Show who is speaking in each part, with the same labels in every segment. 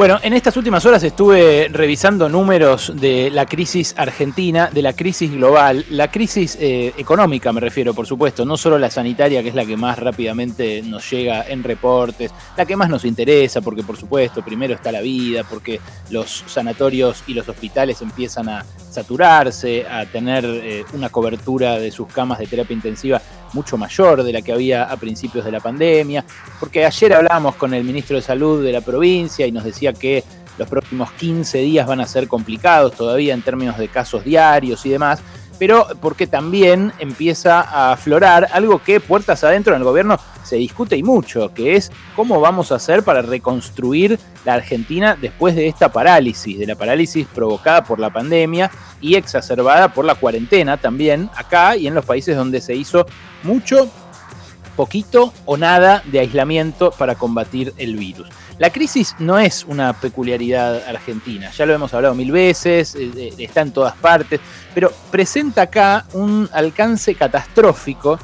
Speaker 1: Bueno, en estas últimas horas estuve revisando números de la crisis argentina, de la crisis global, la crisis eh, económica me refiero, por supuesto, no solo la sanitaria, que es la que más rápidamente nos llega en reportes, la que más nos interesa, porque por supuesto, primero está la vida, porque los sanatorios y los hospitales empiezan a saturarse, a tener eh, una cobertura de sus camas de terapia intensiva mucho mayor de la que había a principios de la pandemia, porque ayer hablamos con el ministro de Salud de la provincia y nos decía que los próximos 15 días van a ser complicados todavía en términos de casos diarios y demás, pero porque también empieza a aflorar algo que puertas adentro en el gobierno se discute y mucho, que es cómo vamos a hacer para reconstruir la Argentina después de esta parálisis, de la parálisis provocada por la pandemia y exacerbada por la cuarentena también acá y en los países donde se hizo mucho, poquito o nada de aislamiento para combatir el virus. La crisis no es una peculiaridad argentina, ya lo hemos hablado mil veces, eh, eh, está en todas partes, pero presenta acá un alcance catastrófico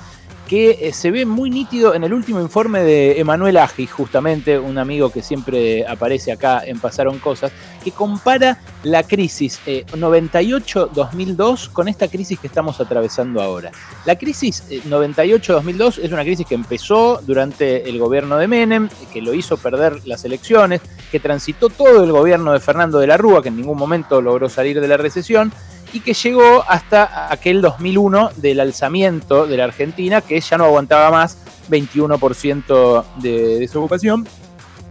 Speaker 1: que eh, se ve muy nítido en el último informe de Emanuel Agis, justamente un amigo que siempre aparece acá en Pasaron Cosas, que compara la crisis 98-2002 con esta crisis que estamos atravesando ahora. La crisis 98-2002 es una crisis que empezó durante el gobierno de Menem, que lo hizo perder las elecciones, que transitó todo el gobierno de Fernando de la Rúa, que en ningún momento logró salir de la recesión, y que llegó hasta aquel 2001 del alzamiento de la Argentina, que ya no aguantaba más 21% de desocupación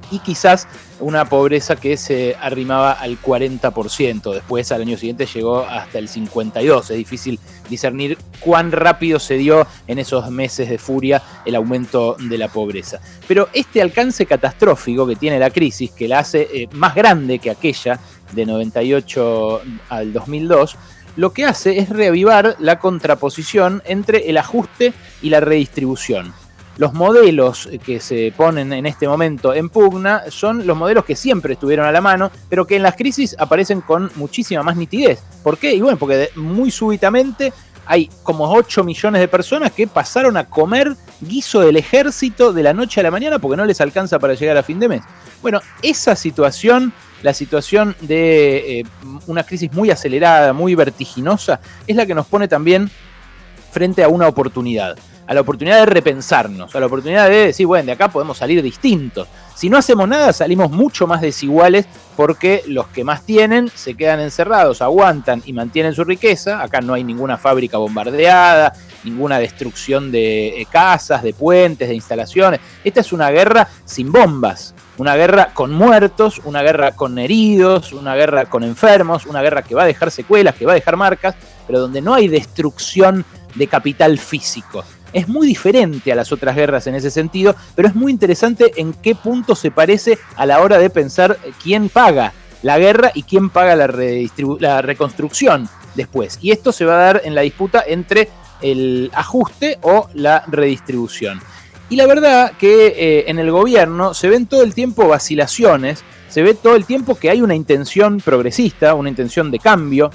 Speaker 1: y quizás una pobreza que se arrimaba al 40%. Después, al año siguiente, llegó hasta el 52%. Es difícil discernir cuán rápido se dio en esos meses de furia el aumento de la pobreza. Pero este alcance catastrófico que tiene la crisis, que la hace eh, más grande que aquella de 98 al 2002, lo que hace es reavivar la contraposición entre el ajuste y la redistribución los modelos que se ponen en este momento en pugna son los modelos que siempre estuvieron a la mano, pero que en las crisis aparecen con muchísima más nitidez. ¿Por qué? Y bueno, porque muy súbitamente hay como 8 millones de personas que pasaron a comer guiso del ejército de la noche a la mañana porque no les alcanza para llegar a fin de mes. Bueno, esa situación, la situación de eh, una crisis muy acelerada, muy vertiginosa, es la que nos pone también frente a una oportunidad a la oportunidad de repensarnos, a la oportunidad de decir, bueno, de acá podemos salir distintos. Si no hacemos nada, salimos mucho más desiguales porque los que más tienen se quedan encerrados, aguantan y mantienen su riqueza. Acá no hay ninguna fábrica bombardeada, ninguna destrucción de eh, casas, de puentes, de instalaciones. Esta es una guerra sin bombas, una guerra con muertos, una guerra con heridos, una guerra con enfermos, una guerra que va a dejar secuelas, que va a dejar marcas, pero donde no hay destrucción de capital físico es muy diferente a las otras guerras en ese sentido, pero es muy interesante en qué punto se parece a la hora de pensar quién paga la guerra y quién paga la, la reconstrucción después. Y esto se va a dar en la disputa entre el ajuste o la redistribución. Y la verdad que eh, en el gobierno se ven todo el tiempo vacilaciones, se ve todo el tiempo que hay una intención progresista, una intención de cambio,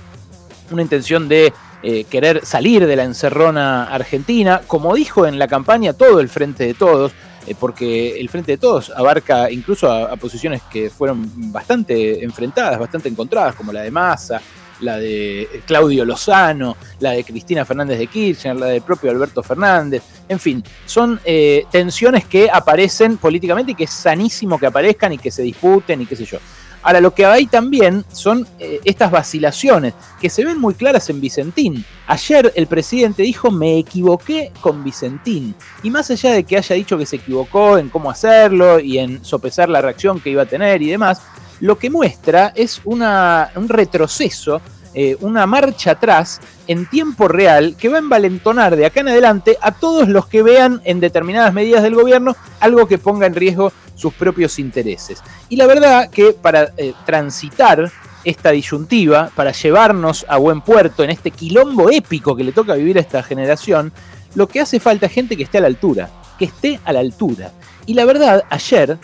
Speaker 1: una intención de eh, querer salir de la encerrona argentina, como dijo en la campaña todo el Frente de Todos, eh, porque el Frente de Todos abarca incluso a, posiciones que fueron bastante enfrentadas, bastante encontradas, como la de Massa, la de Claudio Lozano, la de Cristina Fernández de Kirchner, la del propio Alberto Fernández, en fin, son eh, tensiones que aparecen políticamente y que es sanísimo que aparezcan y que se disputen y qué sé yo. Ahora, lo que hay también son eh, estas vacilaciones que se ven muy claras en Vicentín. Ayer el presidente dijo, me equivoqué con Vicentín. Y más allá de que haya dicho que se equivocó en cómo hacerlo y en sopesar la reacción que iba a tener y demás, lo que muestra es una, un retroceso eh, una marcha atrás en tiempo real que va a envalentonar de acá en adelante a todos los que vean en determinadas medidas del gobierno algo que ponga en riesgo sus propios intereses. Y la verdad que para eh, transitar esta disyuntiva, para llevarnos a buen puerto en este quilombo épico que le toca vivir a esta generación, lo que hace falta es gente que esté a la altura, que esté a la altura. Y la verdad, ayer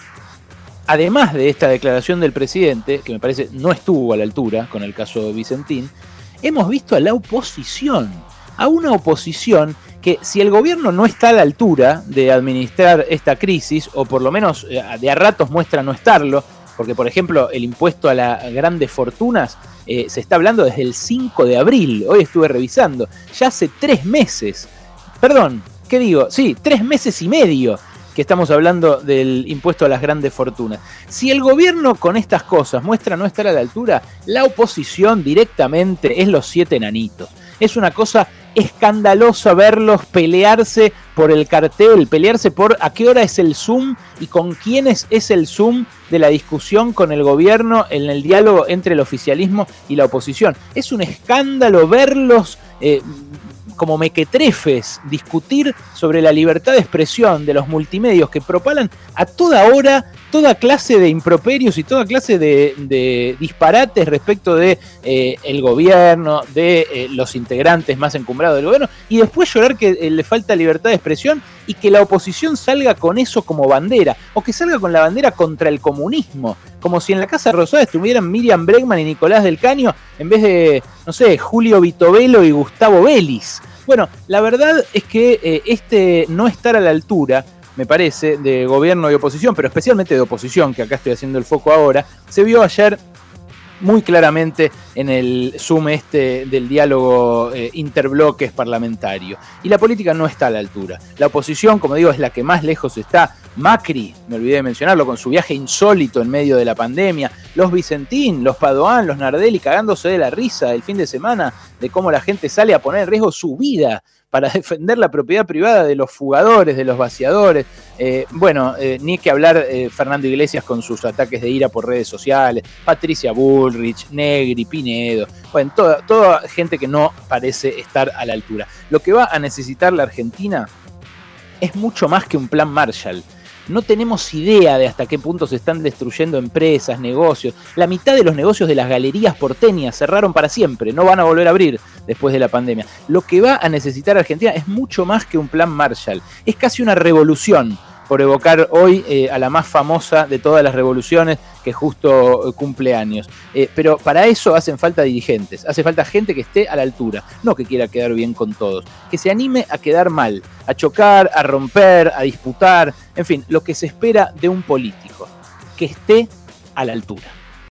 Speaker 1: además de esta declaración del presidente, que me parece no estuvo a la altura con el caso Vicentín, hemos visto a la oposición, a una oposición que si el gobierno no está a la altura de administrar esta crisis, o por lo menos eh, de a ratos muestra no estarlo, Porque, por ejemplo, el impuesto a las grandes fortunas eh, se está hablando desde el 5 de abril. Hoy estuve revisando. Ya hace tres meses. Perdón, ¿qué digo? Sí, tres meses y medio que estamos hablando del impuesto a las grandes fortunas. Si el gobierno con estas cosas muestra no estar a la altura, la oposición directamente es los siete enanitos. Es una cosa escandalosa verlos pelearse por el cartel, pelearse por a qué hora es el Zoom y con quiénes es el Zoom de la discusión con el gobierno en el diálogo entre el oficialismo y la oposición. Es un escándalo verlos eh, como mequetrefes discutir sobre la libertad de expresión de los multimedios que propalan a toda hora toda clase de improperios y toda clase de, disparates respecto de eh, el gobierno, de eh, los integrantes más encumbrados del gobierno, y después llorar que eh, le falta libertad de expresión y que la oposición salga con eso como bandera, o que salga con la bandera contra el comunismo, como si en la Casa Rosada estuvieran Miriam Bregman y Nicolás del Caño, en vez de, no sé, Julio Vitovelo y Gustavo Vélez. Bueno, la verdad es que este no estar a la altura me parece, de gobierno y oposición, pero especialmente de oposición, que acá estoy haciendo el foco ahora, se vio ayer muy claramente en el Zoom este del diálogo eh, interbloques parlamentario. Y la política no está a la altura. La oposición, como digo, es la que más lejos está. Macri, me olvidé de mencionarlo, con su viaje insólito en medio de la pandemia. Los Vicentín, los Padoan, los Nardelli cagándose de la risa el fin de semana de cómo la gente sale a poner en riesgo su vida para defender la propiedad privada de los fugadores, de los vaciadores. Eh, bueno, eh, ni que hablar eh, Fernando Iglesias con sus ataques de ira por redes sociales, Patricia Bullrich, Negri, Pinedo, bueno, toda, toda gente que no parece estar a la altura. Lo que va a necesitar la Argentina es mucho más que un plan Marshall no tenemos idea de hasta qué punto se están destruyendo empresas, negocios. La mitad de los negocios de las galerías porteñas cerraron para siempre, no van a volver a abrir después de la pandemia. Lo que va a necesitar Argentina es mucho más que un plan Marshall, es casi una revolución por evocar hoy eh, a la más famosa de todas las revoluciones, que justo eh, cumple años. Eh, pero para eso hacen falta dirigentes, hace falta gente que esté a la altura, no que quiera quedar bien con todos, que se anime a quedar mal, a chocar, a romper, a disputar, en fin, lo que se espera de un político, que esté a la altura.